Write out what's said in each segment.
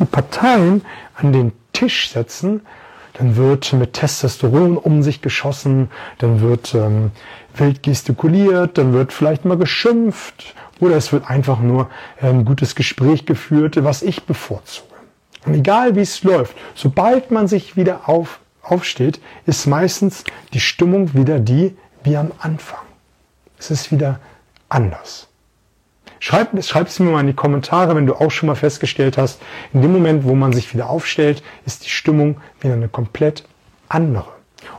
die Parteien an den Tisch setzen, dann wird mit Testosteron um sich geschossen, dann wird ähm, wild gestikuliert, dann wird vielleicht mal geschimpft oder es wird einfach nur ein gutes Gespräch geführt, was ich bevorzuge. Und egal wie es läuft, sobald man sich wieder auf, aufsteht, ist meistens die Stimmung wieder die wie am Anfang. Es ist wieder anders. Schreib, schreib es mir mal in die Kommentare, wenn du auch schon mal festgestellt hast, in dem Moment, wo man sich wieder aufstellt, ist die Stimmung wieder eine komplett andere.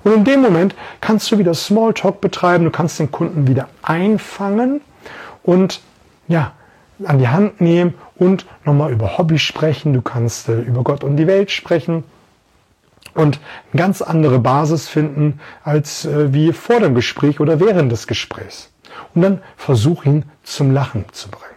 Und in dem Moment kannst du wieder Smalltalk betreiben, du kannst den Kunden wieder einfangen und ja, an die Hand nehmen und nochmal über Hobby sprechen, du kannst äh, über Gott und die Welt sprechen und eine ganz andere Basis finden als äh, wie vor dem Gespräch oder während des Gesprächs. Und dann versuch ihn zum Lachen zu bringen.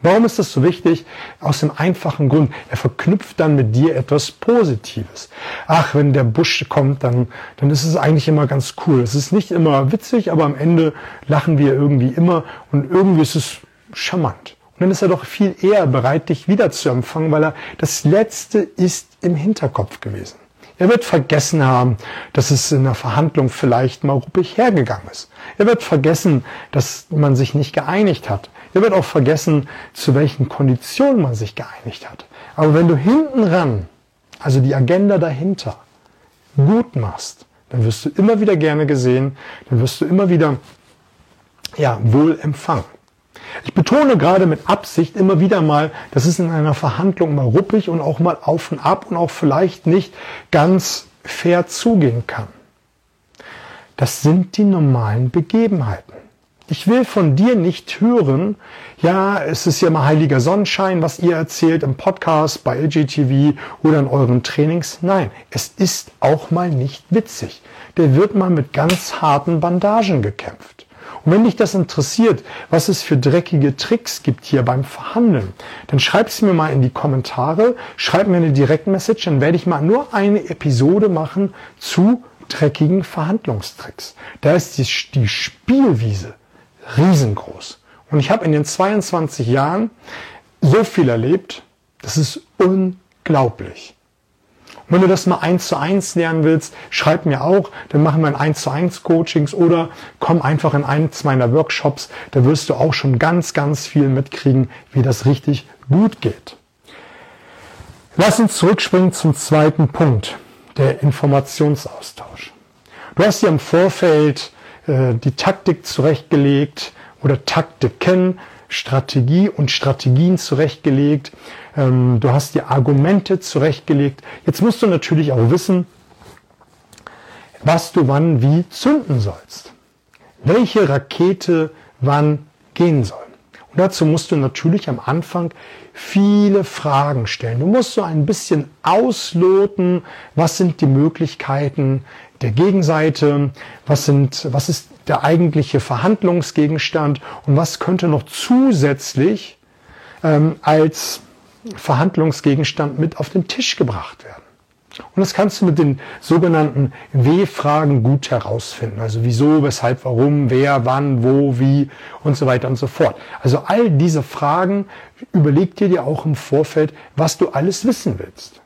Warum ist das so wichtig? Aus dem einfachen Grund, er verknüpft dann mit dir etwas Positives. Ach, wenn der Busch kommt, dann, dann ist es eigentlich immer ganz cool. Es ist nicht immer witzig, aber am Ende lachen wir irgendwie immer und irgendwie ist es charmant. Und dann ist er doch viel eher bereit, dich wieder zu empfangen, weil er das Letzte ist im Hinterkopf gewesen. Er wird vergessen haben, dass es in der Verhandlung vielleicht mal ruppig hergegangen ist. Er wird vergessen, dass man sich nicht geeinigt hat. Er wird auch vergessen, zu welchen Konditionen man sich geeinigt hat. Aber wenn du hinten ran, also die Agenda dahinter, gut machst, dann wirst du immer wieder gerne gesehen, dann wirst du immer wieder ja, wohl empfangen. Ich betone gerade mit Absicht immer wieder mal, dass es in einer Verhandlung mal ruppig und auch mal auf und ab und auch vielleicht nicht ganz fair zugehen kann. Das sind die normalen Begebenheiten. Ich will von dir nicht hören, ja, es ist ja mal heiliger Sonnenschein, was ihr erzählt im Podcast, bei LGTV oder in euren Trainings. Nein, es ist auch mal nicht witzig. Der wird mal mit ganz harten Bandagen gekämpft. Und wenn dich das interessiert, was es für dreckige Tricks gibt hier beim Verhandeln, dann schreib es mir mal in die Kommentare, schreib mir eine Direktmessage, dann werde ich mal nur eine Episode machen zu dreckigen Verhandlungstricks. Da ist die, die Spielwiese riesengroß. Und ich habe in den 22 Jahren so viel erlebt, das ist unglaublich. Wenn du das mal eins zu eins lernen willst, schreib mir auch, dann machen wir ein eins zu eins Coachings oder komm einfach in eins meiner Workshops, da wirst du auch schon ganz, ganz viel mitkriegen, wie das richtig gut geht. Lass uns zurückspringen zum zweiten Punkt, der Informationsaustausch. Du hast dir im Vorfeld äh, die Taktik zurechtgelegt oder Taktiken, Strategie und Strategien zurechtgelegt. Ähm, du hast dir Argumente zurechtgelegt. Jetzt musst du natürlich auch wissen, was du wann wie zünden sollst. Welche Rakete wann gehen soll. Dazu musst du natürlich am Anfang viele Fragen stellen. Du musst so ein bisschen ausloten, was sind die Möglichkeiten der Gegenseite, was sind, was ist der eigentliche Verhandlungsgegenstand und was könnte noch zusätzlich ähm, als Verhandlungsgegenstand mit auf den Tisch gebracht werden. Und das kannst du mit den sogenannten W-Fragen gut herausfinden. Also wieso, weshalb, warum, wer, wann, wo, wie und so weiter und so fort. Also all diese Fragen überleg dir dir auch im Vorfeld, was du alles wissen willst.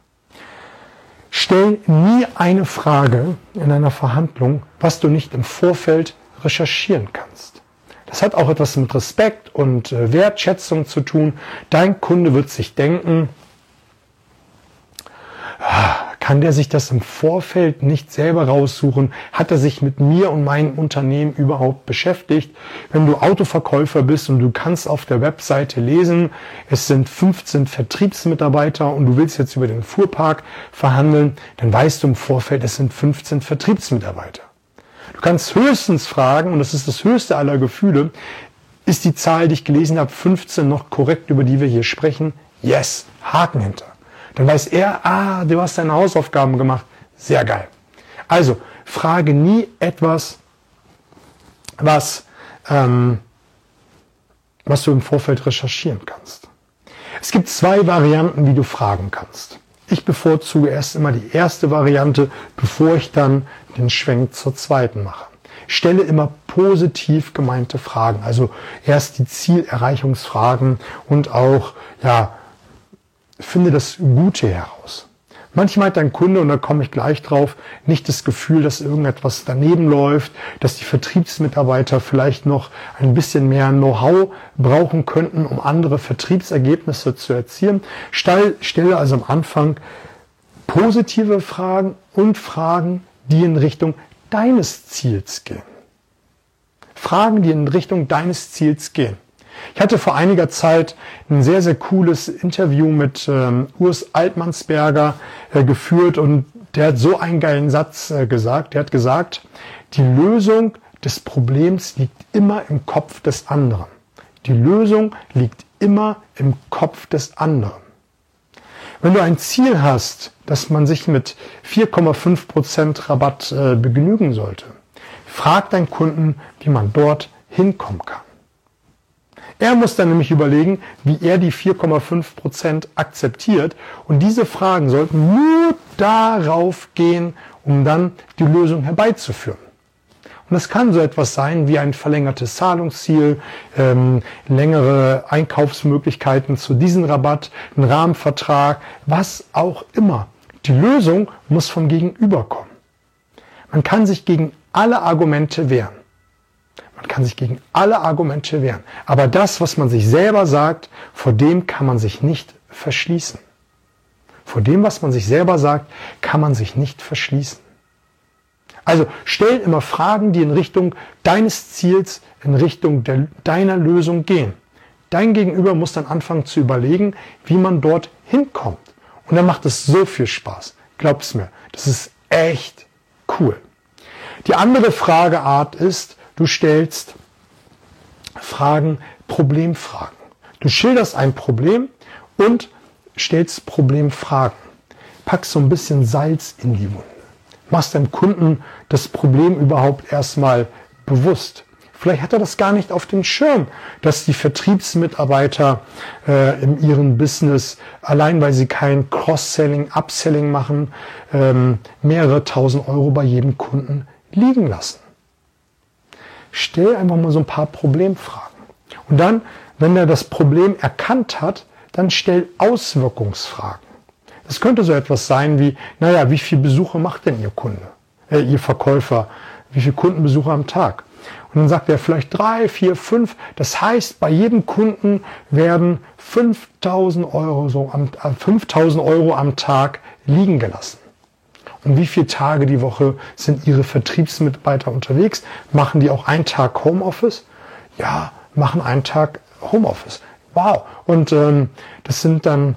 Stell nie eine Frage in einer Verhandlung, was du nicht im Vorfeld recherchieren kannst. Das hat auch etwas mit Respekt und äh, Wertschätzung zu tun. Dein Kunde wird sich denken, kann der sich das im Vorfeld nicht selber raussuchen? Hat er sich mit mir und meinem Unternehmen überhaupt beschäftigt? Wenn du Autoverkäufer bist und du kannst auf der Webseite lesen, es sind 15 Vertriebsmitarbeiter und du willst jetzt über den Fuhrpark verhandeln, dann weißt du im Vorfeld, es sind 15 Vertriebsmitarbeiter. Du kannst höchstens fragen, und das ist das höchste aller Gefühle, ist die Zahl, die ich gelesen habe, 15 noch korrekt, über die wir hier sprechen? Yes, Haken hinter. Dann weiß er, ah, du hast deine Hausaufgaben gemacht. Sehr geil. Also, frage nie etwas, was, ähm, was du im Vorfeld recherchieren kannst. Es gibt zwei Varianten, wie du fragen kannst. Ich bevorzuge erst immer die erste Variante, bevor ich dann den Schwenk zur zweiten mache. Stelle immer positiv gemeinte Fragen, also erst die Zielerreichungsfragen und auch ja finde das Gute heraus. Manchmal hat dein Kunde, und da komme ich gleich drauf, nicht das Gefühl, dass irgendetwas daneben läuft, dass die Vertriebsmitarbeiter vielleicht noch ein bisschen mehr Know-how brauchen könnten, um andere Vertriebsergebnisse zu erzielen. Stelle also am Anfang positive Fragen und Fragen, die in Richtung deines Ziels gehen. Fragen, die in Richtung deines Ziels gehen. Ich hatte vor einiger Zeit ein sehr, sehr cooles Interview mit ähm, Urs Altmannsberger äh, geführt und der hat so einen geilen Satz äh, gesagt. Der hat gesagt, die Lösung des Problems liegt immer im Kopf des anderen. Die Lösung liegt immer im Kopf des anderen. Wenn du ein Ziel hast, dass man sich mit 4,5% Rabatt äh, begnügen sollte, frag deinen Kunden, wie man dort hinkommen kann. Er muss dann nämlich überlegen, wie er die 4,5% akzeptiert. Und diese Fragen sollten nur darauf gehen, um dann die Lösung herbeizuführen. Und das kann so etwas sein wie ein verlängertes Zahlungsziel, ähm, längere Einkaufsmöglichkeiten zu diesem Rabatt, ein Rahmenvertrag, was auch immer. Die Lösung muss vom Gegenüber kommen. Man kann sich gegen alle Argumente wehren. Man kann sich gegen alle Argumente wehren. Aber das, was man sich selber sagt, vor dem kann man sich nicht verschließen. Vor dem, was man sich selber sagt, kann man sich nicht verschließen. Also stell immer Fragen, die in Richtung deines Ziels, in Richtung der, deiner Lösung gehen. Dein Gegenüber muss dann anfangen zu überlegen, wie man dort hinkommt. Und dann macht es so viel Spaß. Glaub's mir, das ist echt cool. Die andere Frageart ist, Du stellst Fragen, Problemfragen. Du schilderst ein Problem und stellst Problemfragen. Packst so ein bisschen Salz in die Wunde. Machst deinem Kunden das Problem überhaupt erstmal bewusst. Vielleicht hat er das gar nicht auf dem Schirm, dass die Vertriebsmitarbeiter äh, in ihrem Business, allein weil sie kein Cross-Selling, Upselling machen, ähm, mehrere tausend Euro bei jedem Kunden liegen lassen stell einfach mal so ein paar Problemfragen. Und dann, wenn er das Problem erkannt hat, dann stell Auswirkungsfragen. Das könnte so etwas sein wie, naja, wie viele Besuche macht denn Ihr Kunde, äh, Ihr Verkäufer? Wie viele Kundenbesuche am Tag? Und dann sagt er vielleicht drei, vier, fünf. Das heißt, bei jedem Kunden werden 5000 Euro, so am, 5000 äh, Euro am Tag liegen gelassen. Und wie viele Tage die Woche sind Ihre Vertriebsmitarbeiter unterwegs? Machen die auch einen Tag Homeoffice? Ja, machen einen Tag Homeoffice. Wow. Und ähm, das sind dann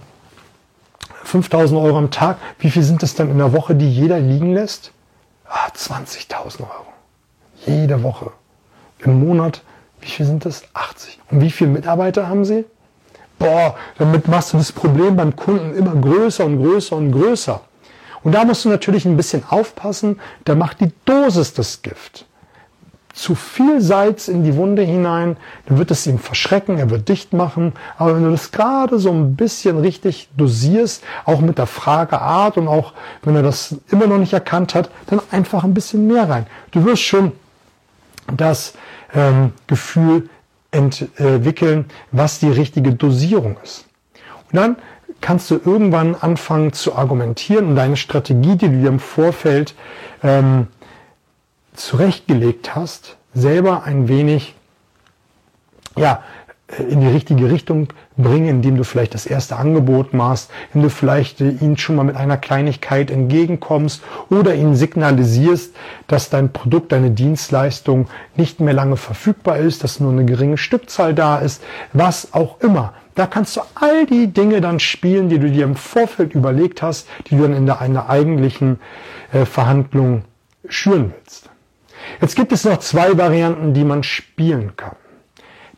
5000 Euro am Tag. Wie viel sind das dann in der Woche, die jeder liegen lässt? Ah, 20.000 Euro. Jede Woche. Im Monat, wie viel sind das? 80. Und wie viele Mitarbeiter haben Sie? Boah, damit machst du das Problem beim Kunden immer größer und größer und größer. Und da musst du natürlich ein bisschen aufpassen, da macht die Dosis das Gift. Zu viel Salz in die Wunde hinein, dann wird es ihm verschrecken, er wird dicht machen. Aber wenn du das gerade so ein bisschen richtig dosierst, auch mit der Frageart und auch wenn er das immer noch nicht erkannt hat, dann einfach ein bisschen mehr rein. Du wirst schon das ähm, Gefühl entwickeln, was die richtige Dosierung ist. Und dann kannst du irgendwann anfangen zu argumentieren und deine Strategie, die du dir im Vorfeld ähm, zurechtgelegt hast, selber ein wenig ja, in die richtige Richtung bringen, indem du vielleicht das erste Angebot machst, indem du vielleicht äh, ihn schon mal mit einer Kleinigkeit entgegenkommst oder ihn signalisierst, dass dein Produkt, deine Dienstleistung nicht mehr lange verfügbar ist, dass nur eine geringe Stückzahl da ist, was auch immer. Da kannst du all die Dinge dann spielen, die du dir im Vorfeld überlegt hast, die du dann in einer eigentlichen äh, Verhandlung schüren willst. Jetzt gibt es noch zwei Varianten, die man spielen kann.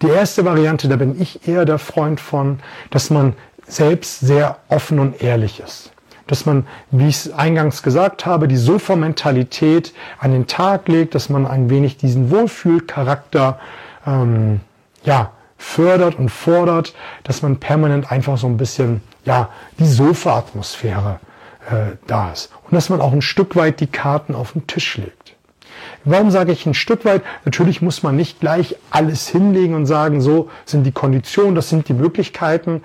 Die erste Variante, da bin ich eher der Freund von, dass man selbst sehr offen und ehrlich ist. Dass man, wie ich es eingangs gesagt habe, die Sofa-Mentalität an den Tag legt, dass man ein wenig diesen Wohlfühlcharakter ähm, ja, fördert und fordert, dass man permanent einfach so ein bisschen, ja, die Sofa-Atmosphäre äh, da ist. Und dass man auch ein Stück weit die Karten auf den Tisch legt. Warum sage ich ein Stück weit? Natürlich muss man nicht gleich alles hinlegen und sagen, so sind die Konditionen, das sind die Möglichkeiten.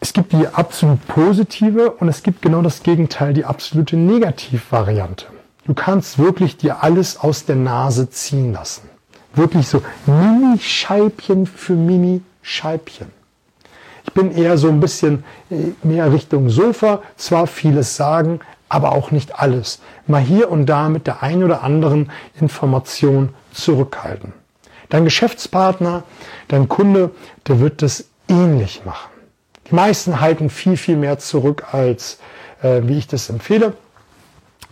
es gibt die absolut positive und es gibt genau das Gegenteil, die absolute Negativvariante. Du kannst wirklich dir alles aus der Nase ziehen lassen. Wirklich so Mini-Scheibchen für Mini-Scheibchen. Ich bin eher so ein bisschen äh, mehr Richtung Sofa, zwar vieles sagen, aber auch nicht alles. Mal hier und da mit der ein oder anderen Information zurückhalten. Dein Geschäftspartner, dein Kunde, der wird das ähnlich machen. Die meisten halten viel, viel mehr zurück, als äh, wie ich das empfehle.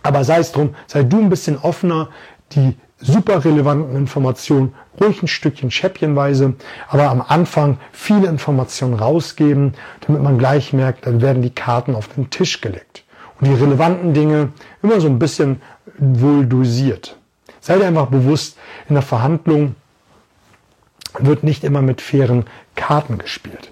Aber sei es drum, sei du ein bisschen offener, die super relevanten Informationen ruhig ein Stückchen schäppchenweise, aber am Anfang viele Informationen rausgeben, damit man gleich merkt, dann werden die Karten auf den Tisch gelegt. Und die relevanten Dinge immer so ein bisschen wohl dosiert. Sei dir einfach bewusst, in der Verhandlung wird nicht immer mit fairen Karten gespielt.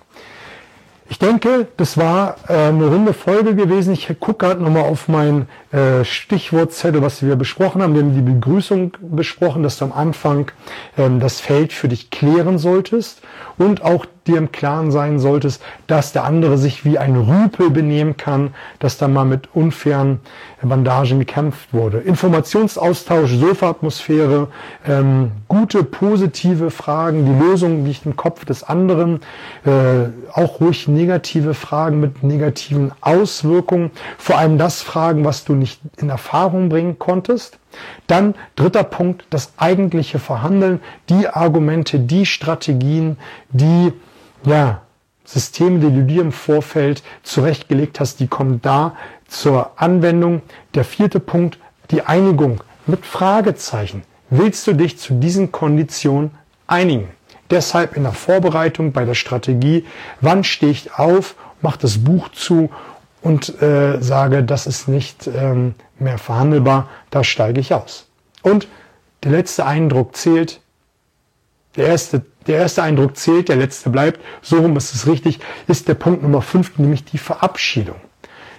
Ich denke, das war äh, eine runde Folge gewesen. Ich gucke gerade nochmal auf mein äh, Stichwortzettel, was wir besprochen haben. Wir haben die Begrüßung besprochen, dass du am Anfang ähm, das Feld für dich klären solltest und auch dir im Klaren sein solltest, dass der andere sich wie ein Rüpel benehmen kann, dass da mal mit unfairen Bandagen gekämpft wurde. Informationsaustausch, Sofa-Atmosphäre, ähm, gute, positive Fragen, die Lösung liegt im Kopf des anderen, äh, auch ruhig negative Fragen mit negativen Auswirkungen, vor allem das Fragen, was du nicht in Erfahrung bringen konntest. Dann dritter Punkt, das eigentliche Verhandeln, die Argumente, die Strategien, die ja, Systeme, die du dir im Vorfeld zurechtgelegt hast, die kommen da zur Anwendung. Der vierte Punkt, die Einigung mit Fragezeichen. Willst du dich zu diesen Konditionen einigen? Deshalb in der Vorbereitung bei der Strategie, wann stehe ich auf, mache das Buch zu und äh, sage, das ist nicht ähm, mehr verhandelbar, da steige ich aus. Und der letzte Eindruck zählt. Der erste, der erste Eindruck zählt, der letzte bleibt. So rum ist es richtig, ist der Punkt Nummer fünf, nämlich die Verabschiedung.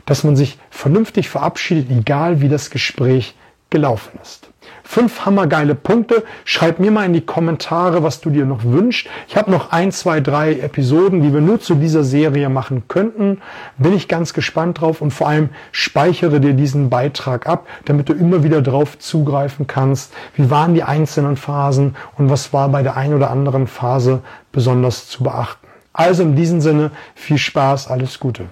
Dass man sich vernünftig verabschiedet, egal wie das Gespräch gelaufen ist. Fünf hammergeile Punkte. Schreib mir mal in die Kommentare, was du dir noch wünschst. Ich habe noch ein, zwei, drei Episoden, die wir nur zu dieser Serie machen könnten. Bin ich ganz gespannt drauf und vor allem speichere dir diesen Beitrag ab, damit du immer wieder drauf zugreifen kannst. Wie waren die einzelnen Phasen und was war bei der einen oder anderen Phase besonders zu beachten. Also in diesem Sinne viel Spaß, alles Gute.